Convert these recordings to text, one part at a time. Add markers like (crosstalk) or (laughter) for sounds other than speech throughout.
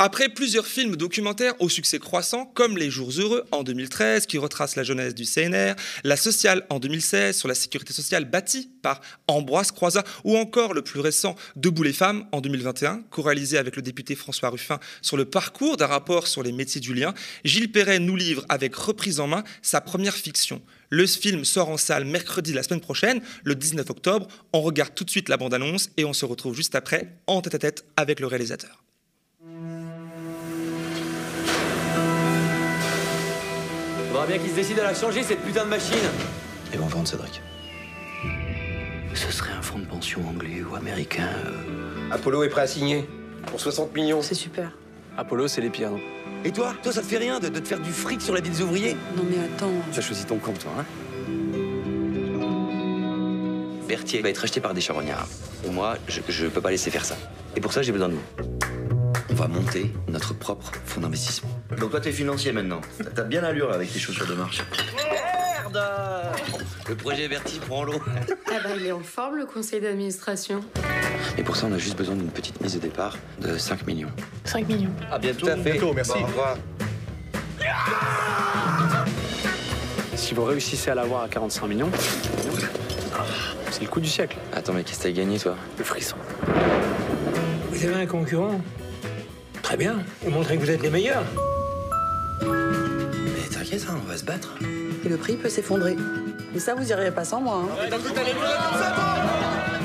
Après plusieurs films documentaires au succès croissant, comme Les Jours Heureux en 2013, qui retrace la jeunesse du CNR, La Sociale en 2016 sur la sécurité sociale bâtie par Ambroise Croizat, ou encore le plus récent Debout les femmes en 2021, co-réalisé avec le député François Ruffin sur le parcours d'un rapport sur les métiers du lien, Gilles Perret nous livre avec reprise en main sa première fiction. Le film sort en salle mercredi la semaine prochaine, le 19 octobre. On regarde tout de suite la bande-annonce et on se retrouve juste après en tête à tête avec le réalisateur. Faudra bien qu'ils se décident à la changer, cette putain de machine. Ils vont vendre Cédric. Ce serait un fonds de pension anglais ou américain. euh, Apollo est prêt à signer. Pour 60 millions. C'est super. Apollo, c'est les pires, non Et toi Toi, ça te fait rien de, de te faire du fric sur la vie des ouvriers? Non mais attends. Tu as choisi ton camp, toi, hein Berthier va être acheté par des charognards. Et moi, je, je peux pas laisser faire ça. Et pour ça, j'ai besoin de vous. On va monter notre propre fonds d'investissement. Donc toi, t'es financier maintenant. T'as- bien l'allure avec tes chaussures de marche. Le projet Berthier prend l'eau. Ah bah il est en forme le conseil d'administration. Et pour ça, on a juste besoin d'une petite mise de départ de 5 millions. 5 millions. À bientôt. Tout à fait. merci. Bon, au revoir. Si vous réussissez à l'avoir à 45 millions, c'est le coup du siècle. Attends, mais qu'est-ce que t'as gagné, toi? Le frisson. Vous avez un concurrent? Très bien. Vous montrez que vous êtes les meilleurs. Hein, on va se battre. Et le prix peut s'effondrer. Mais ça, vous arrivez pas sans moi. Hein. Eh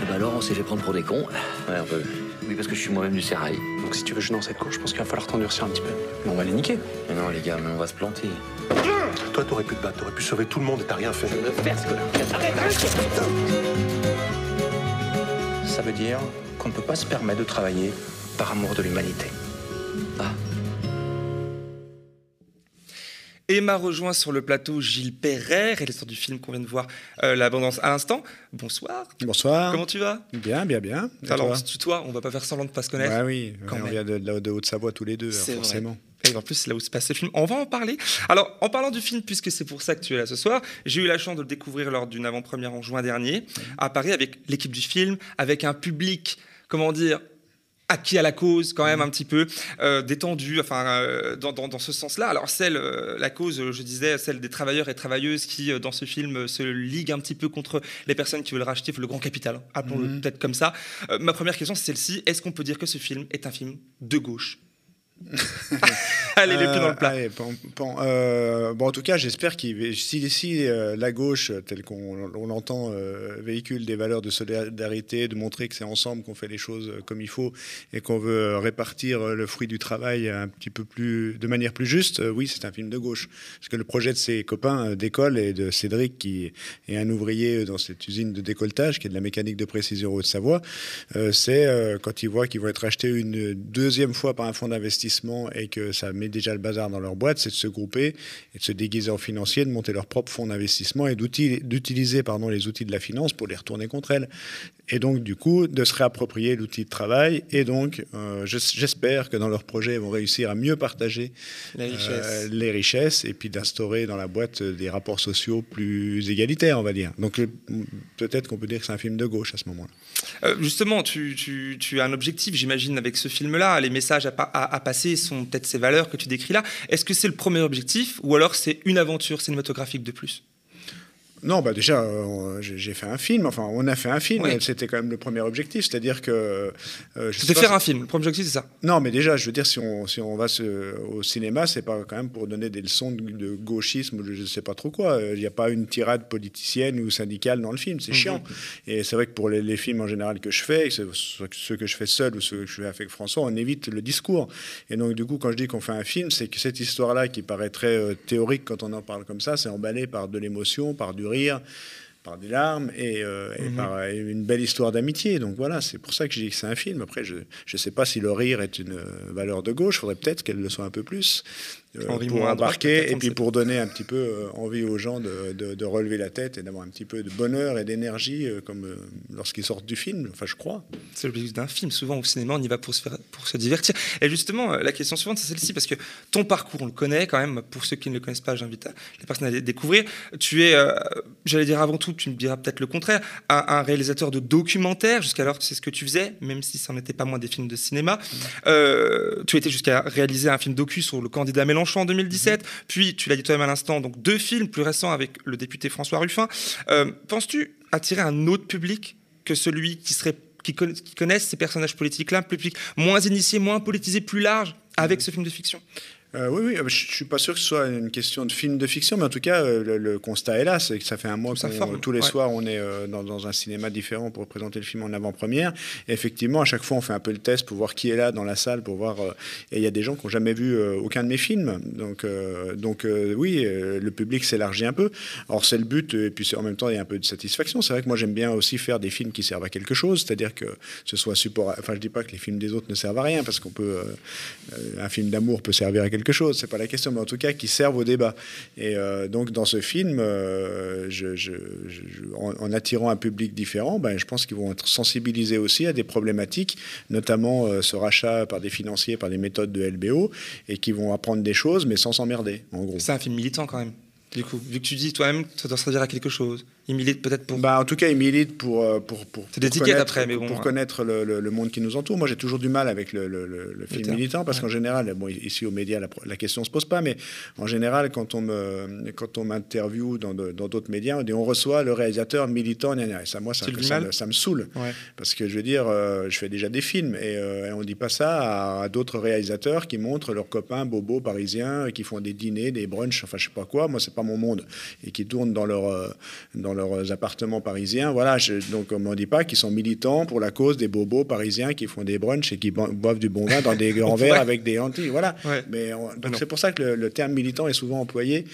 ben alors, on s'est fait prendre pour des cons. Ouais, un peu. Oui, parce que je suis moi-même du sérail. Donc si tu veux jouer dans cette cour, je pense qu'il va falloir t'endurcir un petit peu. Mais on va les niquer. Mais non, les gars, mais on va se planter. Toi, t'aurais pu te battre, t'aurais pu sauver tout le monde et t'as rien fait. Ça veut dire qu'on ne peut pas se permettre de travailler par amour de l'humanité. Emma rejoint sur le plateau Gilles Perret, réalisateur du film qu'on vient de voir euh, l'abondance à l'instant. Bonsoir. Bonsoir. Comment tu vas? Bien, bien, bien. Et Alors on se tutoie, on va pas faire semblant de pas se connaître. Bah oui, quand on même. vient de, de, de Haute-Savoie tous les deux, vrai. forcément. Et en plus, c'est là où se passe ce film. On va en parler. Alors, en parlant du film, puisque c'est pour ça que tu es là ce soir, j'ai eu la chance de le découvrir lors d'une avant-première en juin dernier, à Paris, avec l'équipe du film, avec un public, comment dire, acquis à la cause, quand même un petit peu euh, détendu, enfin, euh, dans, dans- dans ce sens-là. Alors, celle, euh, la cause, euh, je disais, celle des travailleurs et travailleuses qui, dans ce film, se liguent un petit peu contre les personnes qui veulent racheter le grand capital, appelons-le Mhm. peut-être comme ça. Ma première question, c'est celle-ci. Est-ce qu'on peut dire que ce film est un film de gauche? (laughs) Allez, les pieds dans le plat. Euh, euh, bon, en tout cas, j'espère qu'il si, euh, la gauche, telle qu'on on l'entend, véhicule des valeurs de solidarité, de montrer que c'est ensemble qu'on fait les choses comme il faut et qu'on veut répartir le fruit du travail un petit peu plus, de manière plus juste, oui, c'est un film de gauche. Parce que le projet de ses copains d'école et de Cédric, qui est un ouvrier dans cette usine de décolletage, qui est de la mécanique de précision Haute-Savoie, c'est quand ils voient qu'ils vont être achetés une deuxième fois par un fonds d'investissement et que ça met déjà le bazar dans leur boîte, c'est de se grouper et de se déguiser en financier, de monter leur propre fonds d'investissement et d'utiliser pardon, les outils de la finance pour les retourner contre elles. Et donc, du coup, de se réapproprier l'outil de travail. Et donc, euh, je- j'espère que dans leur projet, ils vont réussir à mieux partager Les richesses. euh, les richesses et puis d'instaurer dans la boîte des rapports sociaux plus égalitaires, on va dire. Donc, euh, peut-être qu'on peut dire que c'est un film de gauche à ce moment-là. Euh, justement, tu, tu- tu as un objectif, j'imagine, avec ce film-là. Les messages à, pa- à- à passer sont peut-être ces valeurs que tu décris là. Est-ce que c'est le premier objectif ou alors c'est une aventure cinématographique de plus? Non, bah déjà, euh, j'ai fait un film. Enfin, on a fait un film. Oui. C'était quand même le premier objectif, c'est-à-dire que. euh, C'était faire si- un film. Le premier objectif, c'est ça? Non, mais déjà, je veux dire, si on, si on va se- au cinéma, c'est pas quand même pour donner des leçons de, de gauchisme ou je sais pas trop quoi. Il n'y a pas une tirade politicienne ou syndicale dans le film, c'est Mhm. chiant. Et c'est vrai que pour les, les films en général que je fais, ceux que je fais seul ou ceux que je fais avec François, on évite le discours. Et donc, du coup, quand je dis qu'on fait un film, c'est que cette histoire-là, qui paraît très euh, théorique quand on en parle comme ça, c'est emballé par de l'émotion, par du rire par des larmes et, euh, et Mhm. par une belle histoire d'amitié. Donc voilà, c'est pour ça que je dis que c'est un film. Après, je ne sais pas si le rire est une euh, valeur de gauche. Il faudrait peut-être qu'elle le soit un peu plus. Pour embarquer et puis pour donner un petit peu envie aux gens de, de, relever la tête et d'avoir un petit peu de bonheur et d'énergie comme lorsqu'ils sortent du film. Enfin, je crois. C'est l'objectif d'un film. Souvent au cinéma, on y va pour se, faire, pour se divertir. Et justement, la question suivante, c'est celle-ci parce que ton parcours, on le connaît quand même. Pour ceux qui ne le connaissent pas, j'invite les personnes à le découvrir. Tu es, j'allais dire avant tout, tu me diras peut-être le contraire, un, un réalisateur de documentaires. Jusqu'alors, c'est ce que tu faisais, même si ça n'était pas moins des films de cinéma. Euh, tu étais jusqu'à réaliser un film docu sur le candidat Mélenchon en 2017. Mhm. Puis, tu l'as dit toi-même à l'instant, donc deux films plus récents avec le député François Ruffin. Euh, penses-tu attirer un autre public que celui qui serait qui, connaissent ces personnages politiques-là, public moins initié, moins politisé, plus large, avec mhm. ce film de fiction? Euh, oui, oui, je ne suis pas sûr que ce soit une question de film de fiction, mais en tout cas, euh, le, constat est là, c'est que ça fait un mois que tous les soirs, on est euh, dans, un cinéma différent pour présenter le film en avant-première. Et effectivement, à chaque fois, on fait un peu le test pour voir qui est là dans la salle, pour voir. et il y a des gens qui n'ont jamais vu aucun de mes films. Donc, donc oui, le public s'élargit un peu. Or, c'est le but, et puis en même temps, il y a un peu de satisfaction. C'est vrai que moi, j'aime bien aussi faire des films qui servent à quelque chose, c'est-à-dire que ce soit support. Enfin, je dis pas que les films des autres ne servent à rien, parce qu'on peut. un film d'amour peut servir à quelque quelque chose, c'est pas la question, mais en tout cas qui servent au débat. Et euh, donc dans ce film, euh, en, attirant un public différent, ben, je pense qu'ils vont être sensibilisés aussi à des problématiques, notamment euh, ce rachat par des financiers, par des méthodes de LBO, et qui vont apprendre des choses, mais sans s'emmerder, en gros. C'est un film militant quand même. Du coup, vu que tu dis toi-même, ça doit servir à quelque chose. Il milite peut-être pour. Bah, en tout cas, il milite pour. Euh, pour, pour C'est des tickets après, mais bon. Pour connaître le, le, monde qui nous entoure. Moi, j'ai toujours du mal avec le, le film militant parce qu'en général, bon, ici aux médias, la, la question se pose pas, mais en général, quand on me, quand on m'interviewe dans, dans d'autres médias, on dit on reçoit le réalisateur militant. Et ça, moi, ça, ça, me, ça me saoule. Parce que je veux dire, euh, je fais déjà des films et, euh, et on dit pas ça à, d'autres réalisateurs qui montrent leurs copains bobos parisiens, qui font des dîners, des brunchs, enfin, je sais pas quoi. Moi, c'est pas mon monde. Et qui tournent dans leur. dans leurs appartements parisiens. Voilà, donc on ne dit pas qu'ils sont militants pour la cause des bobos parisiens qui font des brunchs et qui boivent du bon vin dans des grands (laughs) verres avec des hantis. Voilà. Mais donc c'est pour ça que le, terme militant est souvent employé.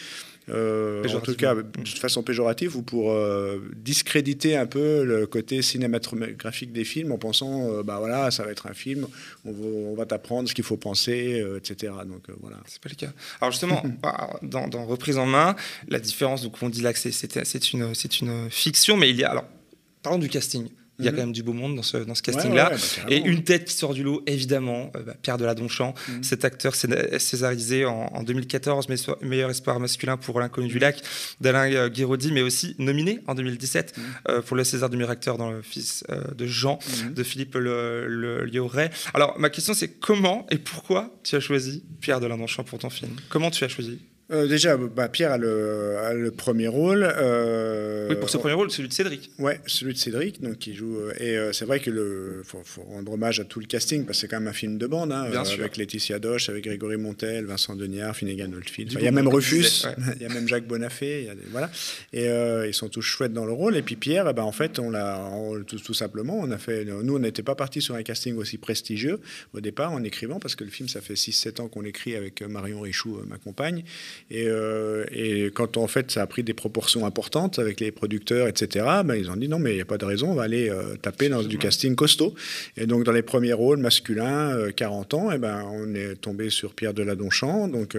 Euh, en tout cas, de façon péjorative ou pour euh, discréditer un peu le côté cinématographique des films en pensant, euh, bah voilà, ça va être un film, on va, t'apprendre ce qu'il faut penser, etc. Donc voilà. C'est pas le cas. Alors justement, (laughs) bah, dans, dans, Reprise en main, la différence, donc on dit là que c'est une, une fiction, mais il y a, alors, parlons du casting. Il y a mhm. quand même du beau monde dans ce, dans ce casting-là. Bah, et une tête qui sort du lot, évidemment, euh, bah, Pierre Deladonchamp, mmh. cet acteur césarisé en, 2014, meilleur espoir masculin pour L'inconnu du lac d'Alain euh, Guiraudy, mais aussi nominé en 2017 mmh. euh, pour le César du meilleur acteur dans Le Fils de Jean de Philippe le, le Alors, ma question, c'est comment et pourquoi tu as choisi Pierre Deladonchamp pour ton film? Comment tu as choisi? Euh, déjà, bah, Pierre a le, premier rôle. Euh, oui, pour ce premier rôle, celui de Cédric. Oui, celui de Cédric, donc qui joue. Euh, et c'est vrai que le faut, rendre hommage à tout le casting parce que c'est quand même un film de bande, hein, avec Laetitia Doche, avec Grégory Montel, Vincent Deniard, Finnegan Oldfield. il y a même Rufus, (laughs) il y a même Jacques Bonafé, voilà. Et ils sont tous chouettes dans le rôle. Et puis Pierre, ben, en fait, on l'a tout, tout, simplement, on a fait. Nous, on n'était pas partis sur un casting aussi prestigieux au départ en écrivant parce que le film, ça fait 6-7 ans qu'on l'écrit avec Marion Richoux, ma compagne. Euh, et, quand en fait ça a pris des proportions importantes avec les producteurs, etc., ben, ils ont dit non, mais il n'y a pas de raison, on va aller euh, taper dans du casting costaud. Et donc dans les premiers rôles masculins, 40 euh, ans, et ben, on est tombé sur Pierre Deladonchamp. Donc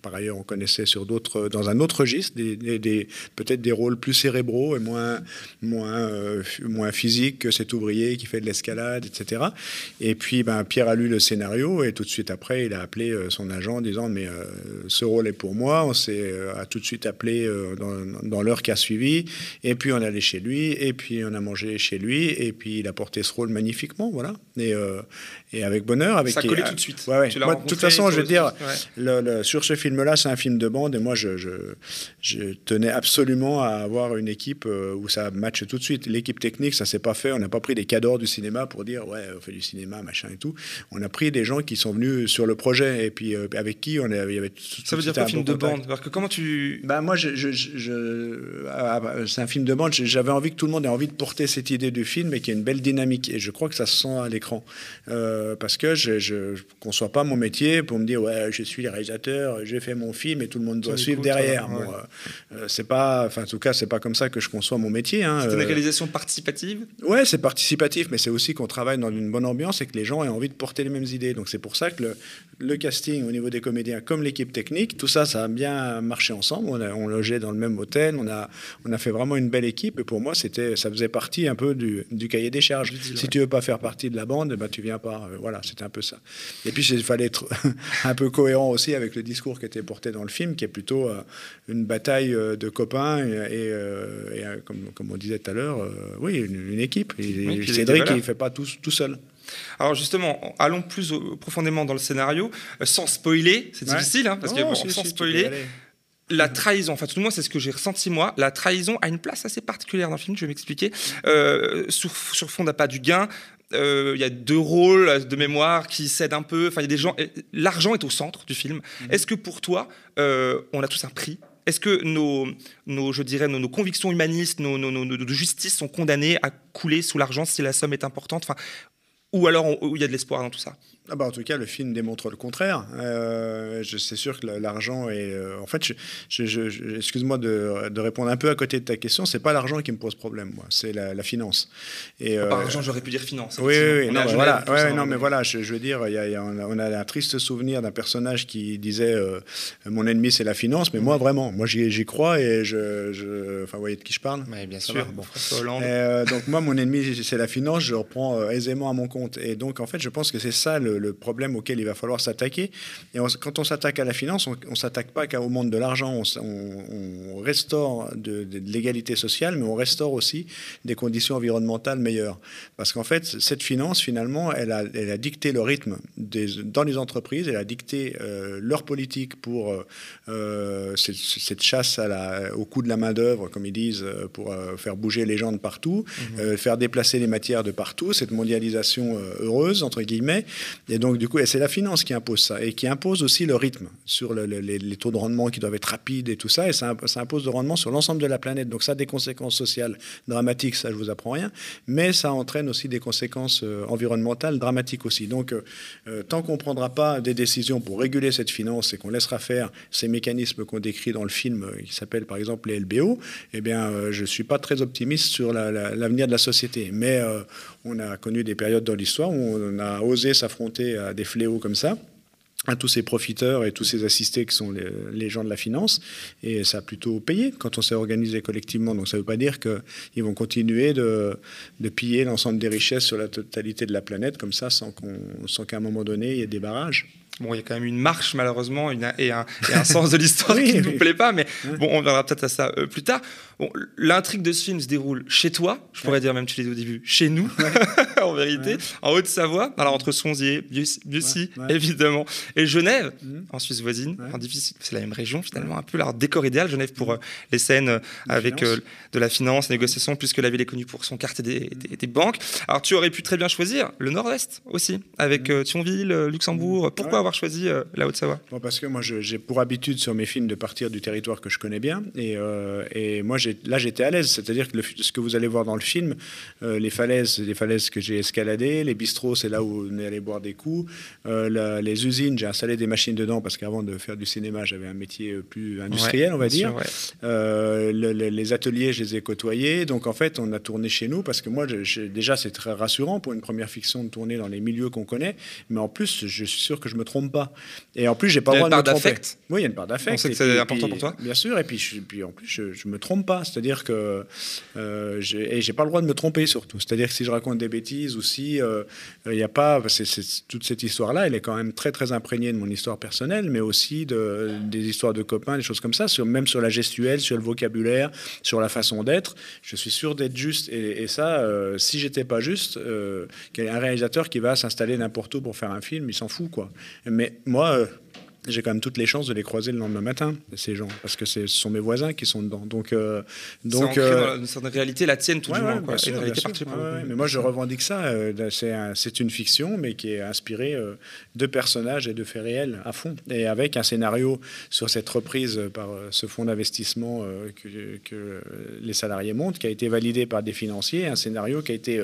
par ailleurs, on connaissait sur d'autres, dans un autre registre, des, peut-être des rôles plus cérébraux et moins, moins, moins physiques que cet ouvrier qui fait de l'escalade, etc. Et puis ben, Pierre a lu le scénario et tout de suite après, il a appelé son agent en disant mais ce rôle est pour moi. On s'est euh, tout de suite appelé euh, dans, l'heure qui a suivi. Et puis on est allé chez lui. Et puis on a mangé chez lui. Et puis il a porté ce rôle magnifiquement. Voilà. Et, euh, et avec bonheur. Avec, ça collait tout de suite. de toute façon, je veux dire, le, sur ce film-là, c'est un film de bande. Et moi, je, je, tenais absolument à avoir une équipe où ça matche tout de suite. L'équipe technique, ça s'est pas fait. On n'a pas pris des cadors du cinéma pour dire, ouais, on fait du cinéma, machin et tout. On a pris des gens qui sont venus sur le projet. Et puis avec qui on il y avait tout, ça veut dire un film de contact. bande Parce que comment tu. Bah moi, je, je- je- je- ah, bah, c'est un film de bande. J'avais envie que tout le monde ait envie de porter cette idée du film et qu'il y ait une belle dynamique. Et je crois que ça se sent à l'écran. Euh, parce que je ne conçois pas mon métier pour me dire ouais, je suis le réalisateur, j'ai fait mon film et tout le monde doit suivre derrière. ouais. Bon, euh, c'est pas, enfin en tout cas, c'est pas comme ça que je conçois mon métier. hein. C'est une Euh, réalisation participative? Ouais, c'est participatif, mais c'est aussi qu'on travaille dans une bonne ambiance et que les gens aient envie de porter les mêmes idées. Donc c'est pour ça que le, le casting au niveau des comédiens, comme l'équipe technique, tout ça, ça a bien marché ensemble. On, a, on logeait dans le même hôtel, on a, on a fait vraiment une belle équipe. Et pour moi, c'était, ça faisait partie un peu du, du cahier des charges. Si ouais. tu veux pas faire partie de la bande, ben, tu viens pas. Euh, voilà, c'était un peu ça. Et puis il fallait être (laughs) un peu cohérent aussi avec le discours qui était porté dans le film, qui est plutôt euh, une bataille euh, de copains et, comme, comme on disait tout à l'heure, oui, une, une équipe. Et Oui, Cédric, il fait pas tout, tout seul. Alors justement, allons plus profondément dans le scénario, euh, sans spoiler, c'est Ouais. difficile, hein, parce que bon, si, sans si, spoiler, la trahison, enfin tout du moins c'est ce que j'ai ressenti moi, la trahison a une place assez particulière dans le film, je vais m'expliquer, euh, sur, sur fond d'appât du gain. euh, Il y a deux rôles de mémoire qui cèdent un peu. Enfin, il y a des gens. L'argent est au centre du film. Est-ce que pour toi, euh, on a tous un prix? Est-ce que nos, nos, je dirais, nos, nos convictions humanistes, nos, nos, nos- nos- de justice sont condamnées à couler sous l'argent si la somme est importante? Enfin, ou alors il y a de l'espoir dans tout ça Ah bah, en tout cas, le film démontre le contraire. Euh, c'est sûr que la- l'argent est. euh, en fait, je- je- je- je- excuse-moi de, de répondre un peu à côté de ta question. C'est pas l'argent qui me pose problème, moi. C'est la, la finance. Et, Par euh, argent, j'aurais pu dire finance. Oui, oui, oui. Non, mais voilà, tout Ouais, ça, ouais, non, on- mais voilà, je, je veux dire, il y a- il y a- on, a, on a un triste souvenir d'un personnage qui disait euh, Mon ennemi, c'est la finance. Mais moi, vraiment, moi, j'y j'y crois et je. je- Enfin, vous voyez de qui je parle? Ouais, bien Ça sûr. bon. Euh, donc moi, mon ennemi, c'est la finance, je le reprends euh, aisément à mon compte. Et donc, en fait, je pense que c'est ça le, le problème auquel il va falloir s'attaquer. Et on- quand on s'attaque à la finance, on ne s'attaque pas qu'au monde de l'argent, on, s- on- on restaure de, de- de l'égalité sociale, mais on restaure aussi des conditions environnementales meilleures. Parce qu'en fait, cette finance, finalement, elle a, elle a dicté le rythme des, dans les entreprises, elle a dicté euh, leur politique pour euh, euh, cette, cette chasse à la, au coût de la main-d'œuvre, comme ils disent, pour euh, faire bouger les gens de partout, euh, faire déplacer les matières de partout, cette mondialisation heureuse, entre guillemets. Et donc, du coup, c'est la finance qui impose ça et qui impose aussi le rythme sur le- le- les, taux de rendement qui doivent être rapides et tout ça. Et ça, imp- ça impose de rendement sur l'ensemble de la planète. Donc, ça a des conséquences sociales dramatiques, ça, je vous apprends rien. Mais ça entraîne aussi des conséquences euh, environnementales dramatiques aussi. Donc, euh, euh, tant qu'on ne prendra pas des décisions pour réguler cette finance et qu'on laissera faire ces mécanismes qu'on décrit dans le film, qui s'appelle par exemple les LBO, eh bien, je ne suis pas très optimiste sur la- la- l'avenir de la société. Mais on a connu des périodes dans l'histoire où on a osé s'affronter à des fléaux comme ça à tous ces profiteurs et tous ces assistés qui sont les, les gens de la finance. Et ça a plutôt payé quand on s'est organisé collectivement. Donc ça ne veut pas dire qu'ils vont continuer de, de piller l'ensemble des richesses sur la totalité de la planète comme ça sans qu'à un moment donné il y ait des barrages. Bon, il y a quand même une marche, malheureusement, une- et, un, et un (laughs) sens de l'histoire Oui, qui ne nous plaît pas, mais bon, on verra peut-être à ça euh, plus tard. Bon, L'intrigue de ce film se déroule chez toi, je pourrais dire même, tu l'as dit au début, chez nous, (laughs) en vérité, en Haute-Savoie, alors entre Sonzier, ouais. évidemment, et Genève, Mhm. en Suisse voisine, difficile, c'est la même région finalement, un peu leur décor idéal, Genève pour euh, les scènes euh, avec finance. euh, de la finance, négociation, puisque la ville est connue pour son quartier des, des- des banques. Alors tu aurais pu très bien choisir le Nord-Est aussi, avec Thionville, Luxembourg. Pourquoi avoir choisi la Haute-Savoie? Bon, parce que moi, j'ai pour habitude sur mes films de partir du territoire que je connais bien. Et, et moi, j'ai- là, j'étais à l'aise. C'est-à-dire que le, ce que vous allez voir dans le film, euh, les falaises, les falaises que j'ai escaladées, les bistrots, c'est là où on est allé boire des coups. Euh, la- les usines, j'ai installé des machines dedans parce qu'avant de faire du cinéma, j'avais un métier euh, plus industriel, Ouais, on va dire. sûr, ouais. Euh, le- le- les ateliers, je les ai côtoyés. Donc, en fait, on a tourné chez nous parce que moi, je- déjà, c'est très rassurant pour une première fiction de tourner dans les milieux qu'on connaît. Mais en plus, je suis sûr que je me trompe pas. Et en plus, j'ai pas Il y le a droit une de me part tromper. Oui, il y a une part d'affect. On sait que c'est important puis- pour toi? Bien sûr. Et puis, je, puis en plus, je, je me trompe pas. C'est-à-dire que euh, j'ai- pas le droit de me tromper surtout. C'est-à-dire que si je raconte des bêtises ou si euh, il y a pas, toute cette histoire-là, elle est quand même très très imprégnée de mon histoire personnelle, mais aussi de, des histoires de copains, des choses comme ça, même sur la gestuelle, sur le vocabulaire, sur la façon d'être. Je suis sûr d'être juste. Et, ça, euh, si j'étais pas juste, euh, un réalisateur qui va s'installer n'importe où pour faire un film, il s'en fout quoi. Mais moi. Euh, j'ai quand même toutes les chances de les croiser le lendemain matin, ces gens, parce que ce sont mes voisins qui sont dedans. Donc, euh, donc euh, dans une réalité, la tienne, tout du moins. Quoi. Sûr, mais moi, je revendique ça. Euh, c'est une fiction, mais qui est inspirée euh, de personnages et de faits réels à fond, et avec un scénario sur cette reprise par ce fonds d'investissement que, que, les salariés montent, qui a été validé par des financiers, un scénario qui a été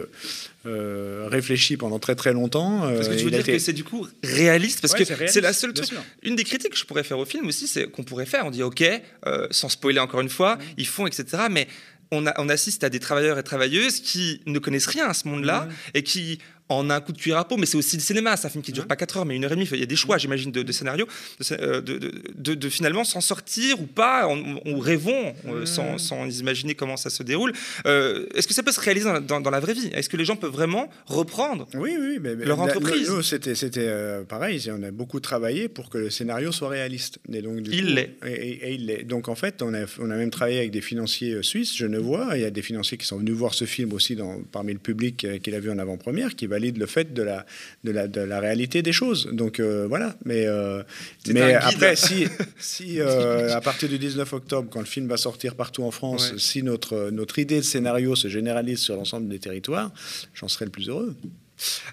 euh, réfléchi pendant très très longtemps. Parce que tu veux dire que c'est du coup réaliste Parce que c'est la seule truc. Une des critiques que je pourrais faire au film aussi, c'est qu'on pourrait faire. On dit OK, euh, sans spoiler encore une fois, ils font, etc. Mais on, a, on, assiste à des travailleurs et travailleuses qui ne connaissent rien à ce monde-là et qui en un coup de cuir à peau, mais c'est aussi le cinéma. C'est un film qui dure pas 4 heures, mais une heure et demie. Il y a des choix, j'imagine, de, de scénario, de, de, de finalement s'en sortir ou pas, on, rêvons euh, sans, sans, imaginer comment ça se déroule. Euh, est-ce que ça peut se réaliser dans, dans, la vraie vie? Est-ce que les gens peuvent vraiment reprendre oui, oui, mais, leur entreprise? C'était euh, pareil. On a beaucoup travaillé pour que le scénario soit réaliste. Et donc, il l'est. Et, il l'est. Donc en fait, on a, on a même travaillé avec des financiers suisses, je ne vois. Il y a des financiers qui sont venus voir ce film aussi dans, parmi le public qu'il a vu en avant-première, qui va valide le fait de la, de la, de la réalité des choses. Donc euh, voilà. Mais, euh, mais après, si, si (laughs) euh, à partir du 19 octobre, quand le film va sortir partout en France, si notre, notre idée de scénario se généralise sur l'ensemble des territoires, j'en serai le plus heureux.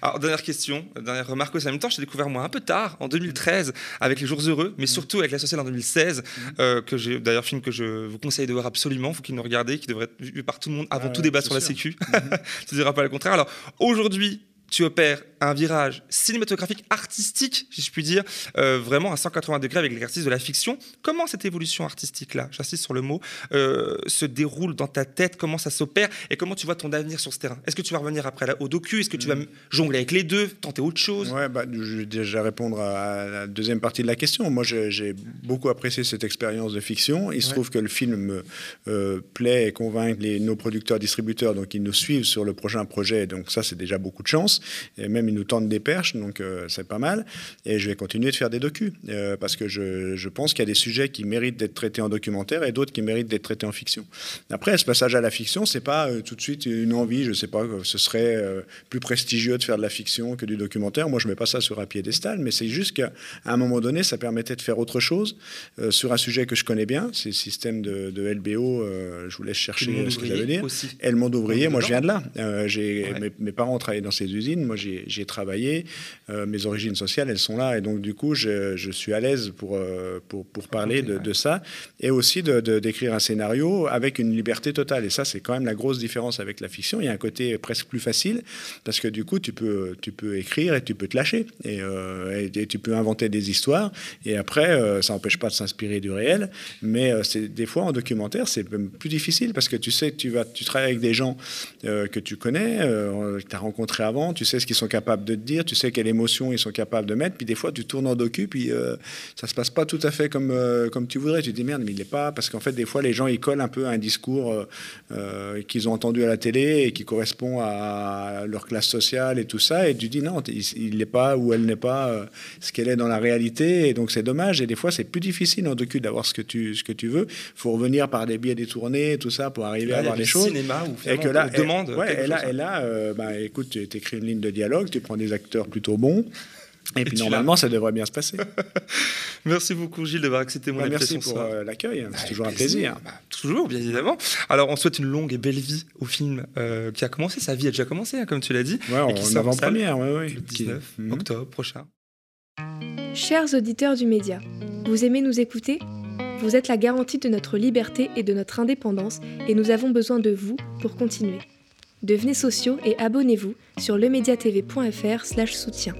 Alors, dernière question, dernière remarque aussi. En même temps, j'ai découvert moi un peu tard, en 2013, avec Les Jours Heureux, mais surtout avec La Sociale en 2016, mmh. que j'ai d'ailleurs film que je vous conseille de voir absolument. Faut qu'il nous regarde, qui devrait être vu par tout le monde avant tout débat sur la Sécu. Mmh. (laughs) tu ne diras pas le contraire. Alors, aujourd'hui, tu opères un virage cinématographique, artistique, si je puis dire, euh, vraiment à 180 degrés avec l'exercice de la fiction. Comment cette évolution artistique-là, j'insiste sur le mot, euh, se déroule dans ta tête? Comment ça s'opère? Et comment tu vois ton avenir sur ce terrain? Est-ce que tu vas revenir après au docu? Est-ce que tu vas mm. jongler avec les deux Tenter autre chose? Ouais, bah, je vais déjà répondre à la deuxième partie de la question. Moi, j'ai beaucoup apprécié cette expérience de fiction. Il se trouve que le film euh, plaît et convainc les, nos producteurs-distributeurs, donc ils nous suivent sur le prochain projet. Donc ça, c'est déjà beaucoup de chance. Et même, ils nous tendent des perches, donc euh, c'est pas mal. Et je vais continuer de faire des docus, euh, parce que je, je pense qu'il y a des sujets qui méritent d'être traités en documentaire et d'autres qui méritent d'être traités en fiction. Après, ce passage à la fiction, c'est pas euh, tout de suite une envie, je sais pas, ce serait plus prestigieux de faire de la fiction que du documentaire. Moi, je mets pas ça sur un piédestal, mais c'est juste qu'à un moment donné, ça permettait de faire autre chose sur un sujet que je connais bien, c'est le système de, de LBO. je vous laisse chercher ce que ça veut dire. Et le monde ouvrier, moi, je viens de là. j'ai mes, mes, parents travaillaient dans ces usines. Moi, j'ai travaillé. Euh, mes origines sociales, elles sont là. Et donc, du coup, je, je suis à l'aise pour, euh, pour, pour, parler de, de, ça. Et aussi d'écrire de, d'écrire un scénario avec une liberté totale. Et ça, c'est quand même la grosse différence avec la fiction. Il y a un côté presque plus facile parce que, du coup, tu peux, tu peux écrire et tu peux te lâcher. Et, euh, et, tu peux inventer des histoires. Et après, ça n'empêche pas de s'inspirer du réel. Mais c'est des fois, en documentaire, c'est plus difficile parce que tu sais que tu, vas, tu travailles avec des gens que tu connais, que tu as rencontrés avant, tu sais ce qu'ils sont capables de te dire, tu sais quelle émotion ils sont capables de mettre, puis des fois tu tournes en docu, puis euh, ça se passe pas tout à fait comme, euh, comme tu voudrais. Tu te dis merde, mais il n'est pas. Parce qu'en fait, des fois, les gens ils collent un peu à un discours euh, qu'ils ont entendu à la télé et qui correspond à leur classe sociale et tout ça, et tu dis non, il n'est pas ou elle n'est pas ce qu'elle est dans la réalité, et donc c'est dommage. Et des fois, c'est plus difficile en docu d'avoir ce que tu, ce que tu veux. Il faut revenir par des biais détournés, tout ça, pour arriver à avoir des choses. Cinéma et que là, demande. Ouais, et là, et là bah, écoute, tu écris une ligne de dialogue, tu prends des acteurs plutôt bons. Et, puis normalement, ça devrait bien se passer. (laughs) merci beaucoup Gilles d'avoir accepté mon bah, Merci pour euh, l'accueil, c'est toujours un plaisir. Bah, toujours, bien évidemment. Alors on souhaite une longue et belle vie au film euh, qui a commencé, sa vie a déjà commencé, hein, comme tu l'as dit. Ouais, en avant-première, ouais, ouais. Le 19 mhm. octobre prochain. Chers auditeurs du média, vous aimez nous écouter? Vous êtes la garantie de notre liberté et de notre indépendance et nous avons besoin de vous pour continuer. Devenez sociaux et abonnez-vous sur lemediatv.fr/soutien.